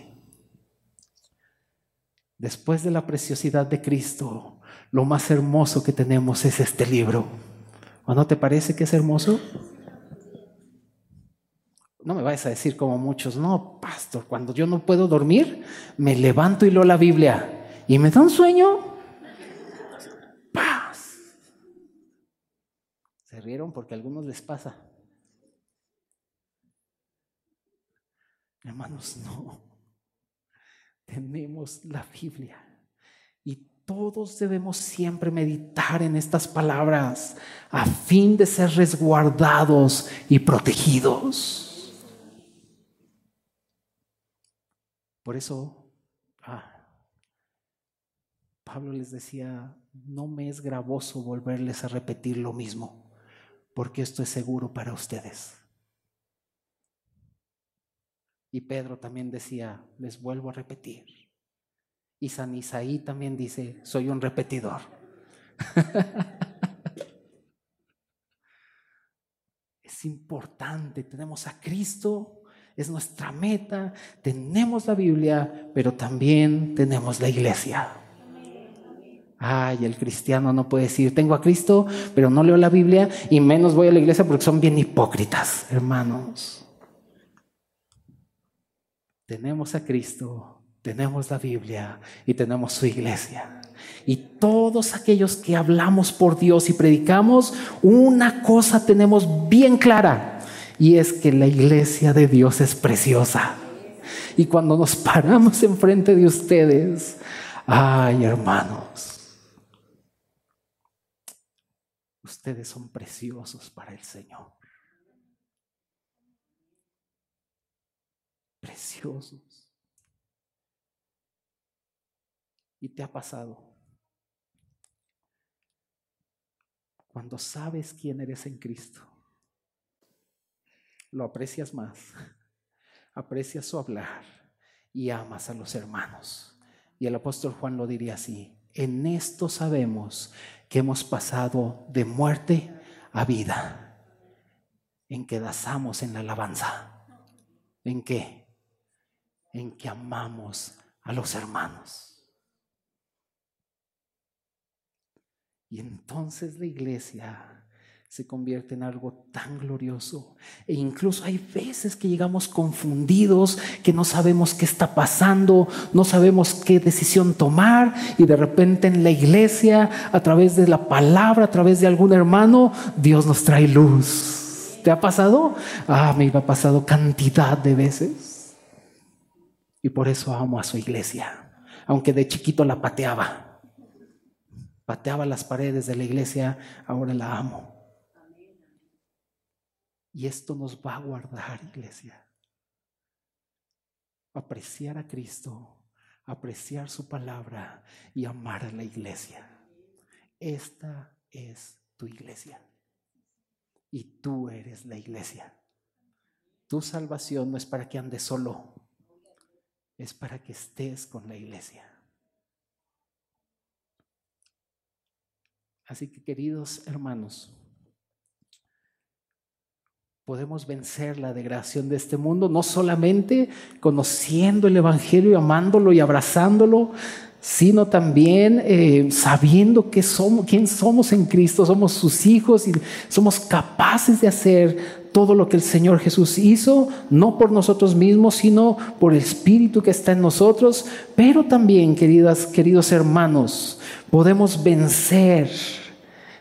[SPEAKER 2] Después de la preciosidad de Cristo, lo más hermoso que tenemos es este libro. ¿O no te parece que es hermoso? No me vayas a decir como muchos, no, pastor, cuando yo no puedo dormir, me levanto y leo la Biblia y me da un sueño. Paz. Se rieron porque a algunos les pasa. Hermanos, no tenemos la Biblia. Y todos debemos siempre meditar en estas palabras a fin de ser resguardados y protegidos. Por eso ah, Pablo les decía, no me es gravoso volverles a repetir lo mismo, porque esto es seguro para ustedes. Y Pedro también decía, les vuelvo a repetir. Y San Isaí también dice, soy un repetidor. es importante, tenemos a Cristo, es nuestra meta, tenemos la Biblia, pero también tenemos la iglesia. Ay, el cristiano no puede decir, tengo a Cristo, pero no leo la Biblia y menos voy a la iglesia porque son bien hipócritas, hermanos. Tenemos a Cristo, tenemos la Biblia y tenemos su iglesia. Y todos aquellos que hablamos por Dios y predicamos, una cosa tenemos bien clara, y es que la iglesia de Dios es preciosa. Y cuando nos paramos enfrente de ustedes, ay hermanos, ustedes son preciosos para el Señor. Preciosos. Y te ha pasado. Cuando sabes quién eres en Cristo, lo aprecias más, aprecias su hablar y amas a los hermanos. Y el apóstol Juan lo diría así, en esto sabemos que hemos pasado de muerte a vida, en que dasamos en la alabanza. ¿En qué? En que amamos a los hermanos. Y entonces la iglesia se convierte en algo tan glorioso. E incluso hay veces que llegamos confundidos, que no sabemos qué está pasando, no sabemos qué decisión tomar y de repente en la iglesia, a través de la palabra, a través de algún hermano, Dios nos trae luz. ¿Te ha pasado? Ah, me ha pasado cantidad de veces. Y por eso amo a su iglesia, aunque de chiquito la pateaba. Pateaba las paredes de la iglesia, ahora la amo. Y esto nos va a guardar, iglesia. Apreciar a Cristo, apreciar su palabra y amar a la iglesia. Esta es tu iglesia. y tú eres la iglesia. Tu salvación no es para que andes solo, es para que estés con la iglesia. Así que queridos hermanos, podemos vencer la degradación de este mundo, no solamente conociendo el Evangelio, amándolo y abrazándolo, sino también eh, sabiendo que somos, quién somos en Cristo, somos sus hijos y somos capaces de hacer todo lo que el Señor Jesús hizo, no por nosotros mismos, sino por el Espíritu que está en nosotros, pero también, queridas, queridos hermanos, podemos vencer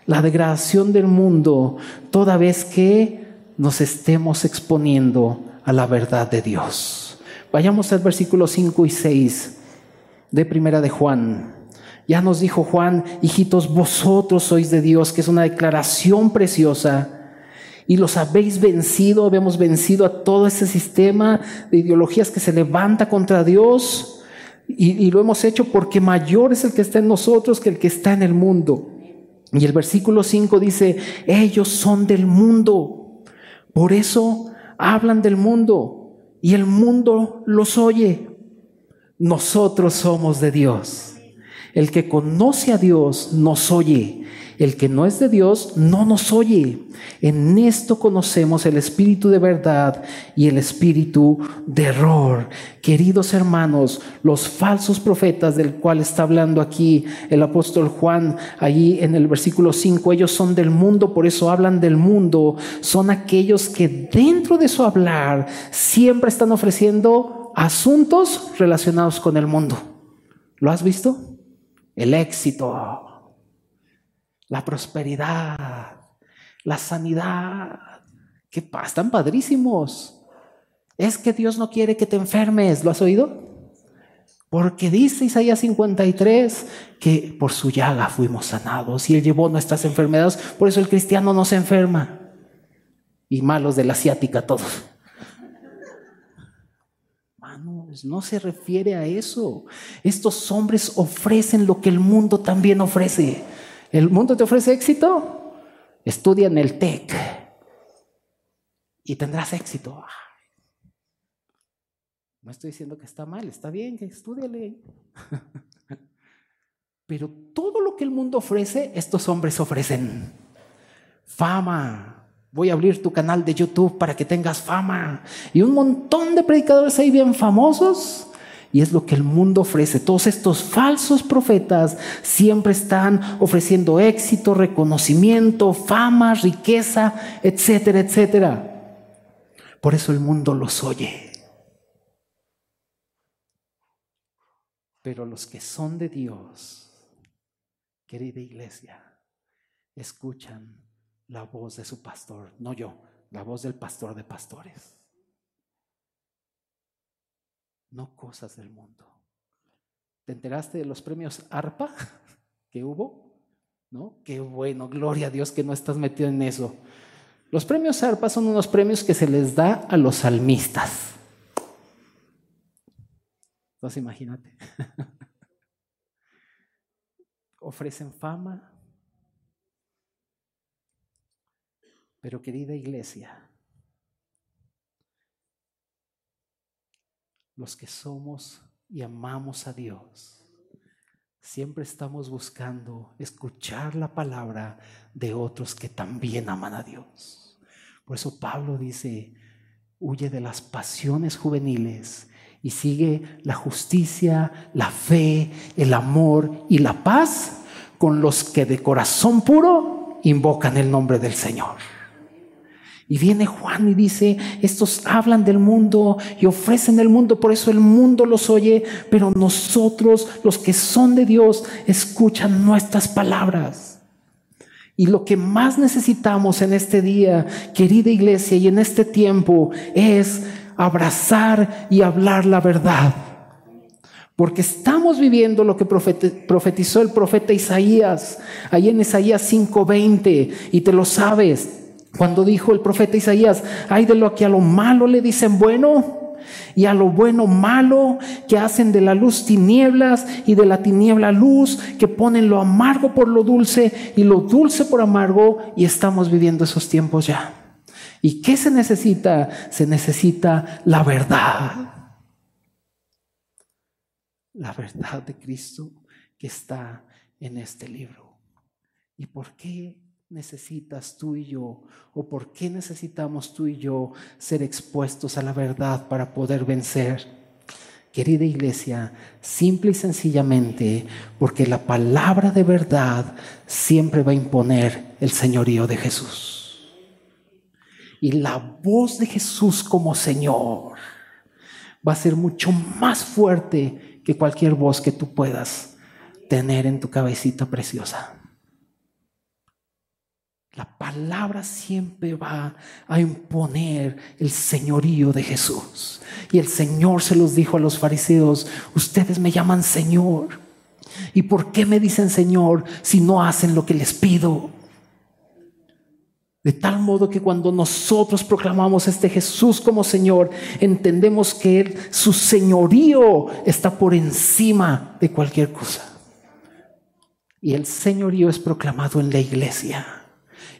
[SPEAKER 2] la degradación del mundo toda vez que nos estemos exponiendo a la verdad de Dios. Vayamos al versículo 5 y 6 de Primera de Juan. Ya nos dijo Juan, hijitos, vosotros sois de Dios, que es una declaración preciosa. Y los habéis vencido, habíamos vencido a todo ese sistema de ideologías que se levanta contra Dios. Y, y lo hemos hecho porque mayor es el que está en nosotros que el que está en el mundo. Y el versículo 5 dice, ellos son del mundo. Por eso hablan del mundo y el mundo los oye. Nosotros somos de Dios. El que conoce a Dios nos oye. El que no es de Dios no nos oye. En esto conocemos el espíritu de verdad y el espíritu de error. Queridos hermanos, los falsos profetas del cual está hablando aquí el apóstol Juan, allí en el versículo 5, ellos son del mundo, por eso hablan del mundo. Son aquellos que dentro de su hablar siempre están ofreciendo asuntos relacionados con el mundo. ¿Lo has visto? El éxito, la prosperidad, la sanidad. ¿Qué? Están padrísimos. Es que Dios no quiere que te enfermes. ¿Lo has oído? Porque dice Isaías 53 que por su llaga fuimos sanados y Él llevó nuestras enfermedades. Por eso el cristiano no se enferma. Y malos de la asiática todos. No se refiere a eso. Estos hombres ofrecen lo que el mundo también ofrece. ¿El mundo te ofrece éxito? Estudia en el TEC y tendrás éxito. No estoy diciendo que está mal, está bien, que estudiale. Pero todo lo que el mundo ofrece, estos hombres ofrecen. Fama. Voy a abrir tu canal de YouTube para que tengas fama. Y un montón de predicadores ahí bien famosos y es lo que el mundo ofrece. Todos estos falsos profetas siempre están ofreciendo éxito, reconocimiento, fama, riqueza, etcétera, etcétera. Por eso el mundo los oye. Pero los que son de Dios, querida iglesia, escuchan la voz de su pastor, no yo, la voz del pastor de pastores no cosas del mundo. ¿Te enteraste de los premios ARPA que hubo? ¿No? Qué bueno, gloria a Dios que no estás metido en eso. Los premios ARPA son unos premios que se les da a los salmistas. Entonces imagínate. Ofrecen fama. Pero querida iglesia, los que somos y amamos a Dios, siempre estamos buscando escuchar la palabra de otros que también aman a Dios. Por eso Pablo dice, huye de las pasiones juveniles y sigue la justicia, la fe, el amor y la paz con los que de corazón puro invocan el nombre del Señor. Y viene Juan y dice, estos hablan del mundo y ofrecen el mundo, por eso el mundo los oye, pero nosotros, los que son de Dios, escuchan nuestras palabras. Y lo que más necesitamos en este día, querida iglesia, y en este tiempo, es abrazar y hablar la verdad. Porque estamos viviendo lo que profetizó el profeta Isaías, ahí en Isaías 5:20, y te lo sabes. Cuando dijo el profeta Isaías, ay de lo que a lo malo le dicen bueno y a lo bueno malo, que hacen de la luz tinieblas y de la tiniebla luz, que ponen lo amargo por lo dulce y lo dulce por amargo y estamos viviendo esos tiempos ya. ¿Y qué se necesita? Se necesita la verdad. La verdad de Cristo que está en este libro. ¿Y por qué necesitas tú y yo? ¿O por qué necesitamos tú y yo ser expuestos a la verdad para poder vencer? Querida iglesia, simple y sencillamente porque la palabra de verdad siempre va a imponer el señorío de Jesús y la voz de Jesús como Señor va a ser mucho más fuerte que cualquier voz que tú puedas tener en tu cabecita preciosa. La palabra siempre va a imponer el señorío de Jesús. Y el Señor se los dijo a los fariseos, ustedes me llaman Señor. ¿Y por qué me dicen Señor si no hacen lo que les pido? De tal modo que cuando nosotros proclamamos este Jesús como Señor, entendemos que Él, su señorío está por encima de cualquier cosa. Y el señorío es proclamado en la iglesia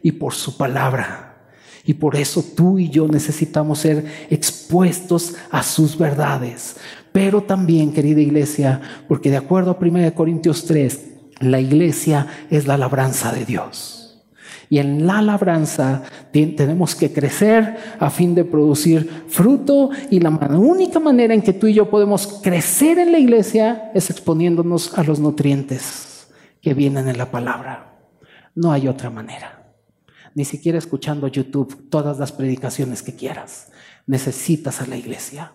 [SPEAKER 2] y por su palabra. Y por eso tú y yo necesitamos ser expuestos a sus verdades. Pero también, querida iglesia, porque de acuerdo a 1 Corintios 3, la iglesia es la labranza de Dios. Y en la labranza tenemos que crecer a fin de producir fruto y la única manera en que tú y yo podemos crecer en la iglesia es exponiéndonos a los nutrientes que vienen en la palabra. No hay otra manera. Ni siquiera escuchando YouTube todas las predicaciones que quieras. Necesitas a la iglesia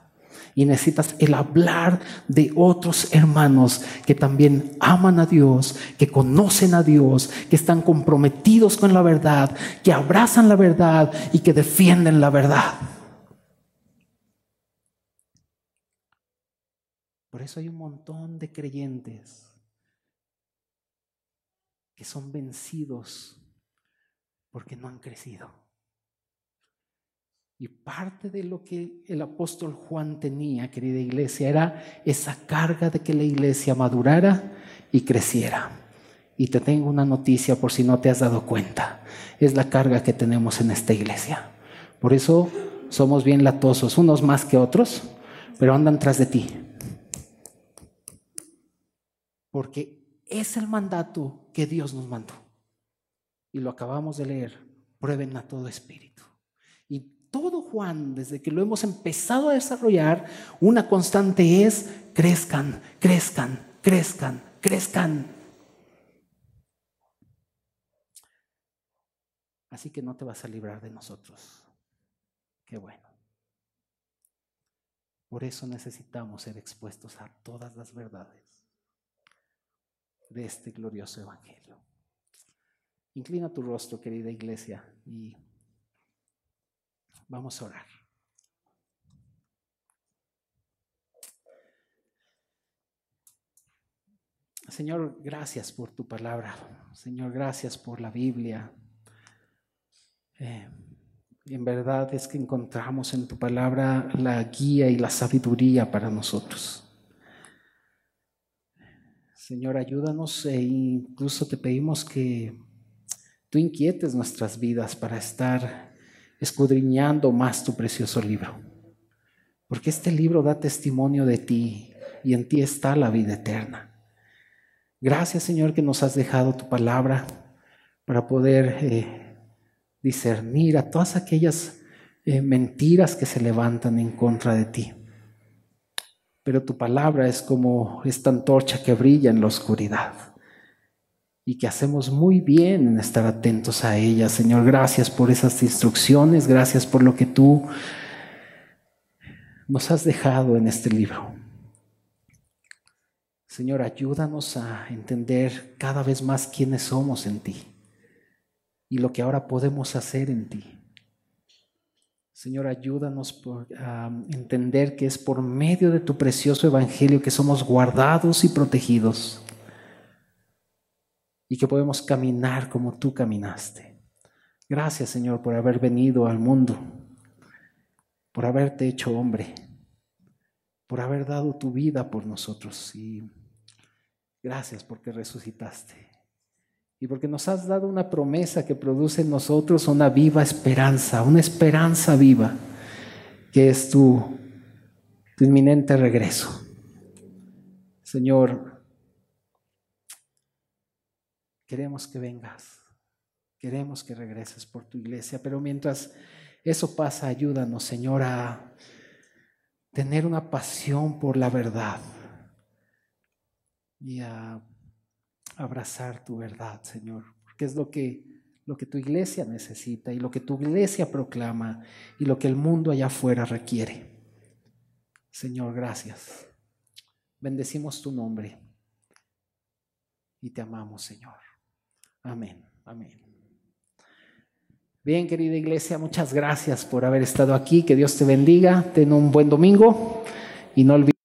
[SPEAKER 2] y necesitas el hablar de otros hermanos que también aman a Dios, que conocen a Dios, que están comprometidos con la verdad, que abrazan la verdad y que defienden la verdad. Por eso hay un montón de creyentes que son vencidos porque no han crecido. Y parte de lo que el apóstol Juan tenía, querida iglesia, era esa carga de que la iglesia madurara y creciera. Y te tengo una noticia por si no te has dado cuenta. Es la carga que tenemos en esta iglesia. Por eso somos bien latosos, unos más que otros, pero andan tras de ti. Porque es el mandato que Dios nos mandó. Y lo acabamos de leer. Prueben a todo espíritu todo Juan, desde que lo hemos empezado a desarrollar, una constante es crezcan, crezcan, crezcan, crezcan. Así que no te vas a librar de nosotros. Qué bueno. Por eso necesitamos ser expuestos a todas las verdades de este glorioso Evangelio. Inclina tu rostro, querida iglesia, y Vamos a orar. Señor, gracias por tu palabra. Señor, gracias por la Biblia. Eh, en verdad es que encontramos en tu palabra la guía y la sabiduría para nosotros. Señor, ayúdanos e incluso te pedimos que tú inquietes nuestras vidas para estar escudriñando más tu precioso libro. Porque este libro da testimonio de ti y en ti está la vida eterna. Gracias Señor que nos has dejado tu palabra para poder eh, discernir a todas aquellas eh, mentiras que se levantan en contra de ti. Pero tu palabra es como esta antorcha que brilla en la oscuridad y que hacemos muy bien en estar atentos a ella. Señor, gracias por esas instrucciones, gracias por lo que tú nos has dejado en este libro. Señor, ayúdanos a entender cada vez más quiénes somos en ti y lo que ahora podemos hacer en ti. Señor, ayúdanos a entender que es por medio de tu precioso evangelio que somos guardados y protegidos y que podemos caminar como tú caminaste. Gracias, Señor, por haber venido al mundo, por haberte hecho hombre por haber dado tu vida por nosotros. Y gracias porque resucitaste. Y porque nos has dado una promesa que produce en nosotros una viva esperanza, una esperanza viva, que es tu, tu inminente regreso. Señor, queremos que vengas, queremos que regreses por tu iglesia, pero mientras eso pasa, ayúdanos, Señor, a tener una pasión por la verdad y a abrazar tu verdad, Señor, porque es lo que lo que tu iglesia necesita y lo que tu iglesia proclama y lo que el mundo allá afuera requiere. Señor, gracias. Bendecimos tu nombre y te amamos, Señor. Amén. Amén. Bien, querida iglesia, muchas gracias por haber estado aquí. Que Dios te bendiga. Ten un buen domingo y no olvides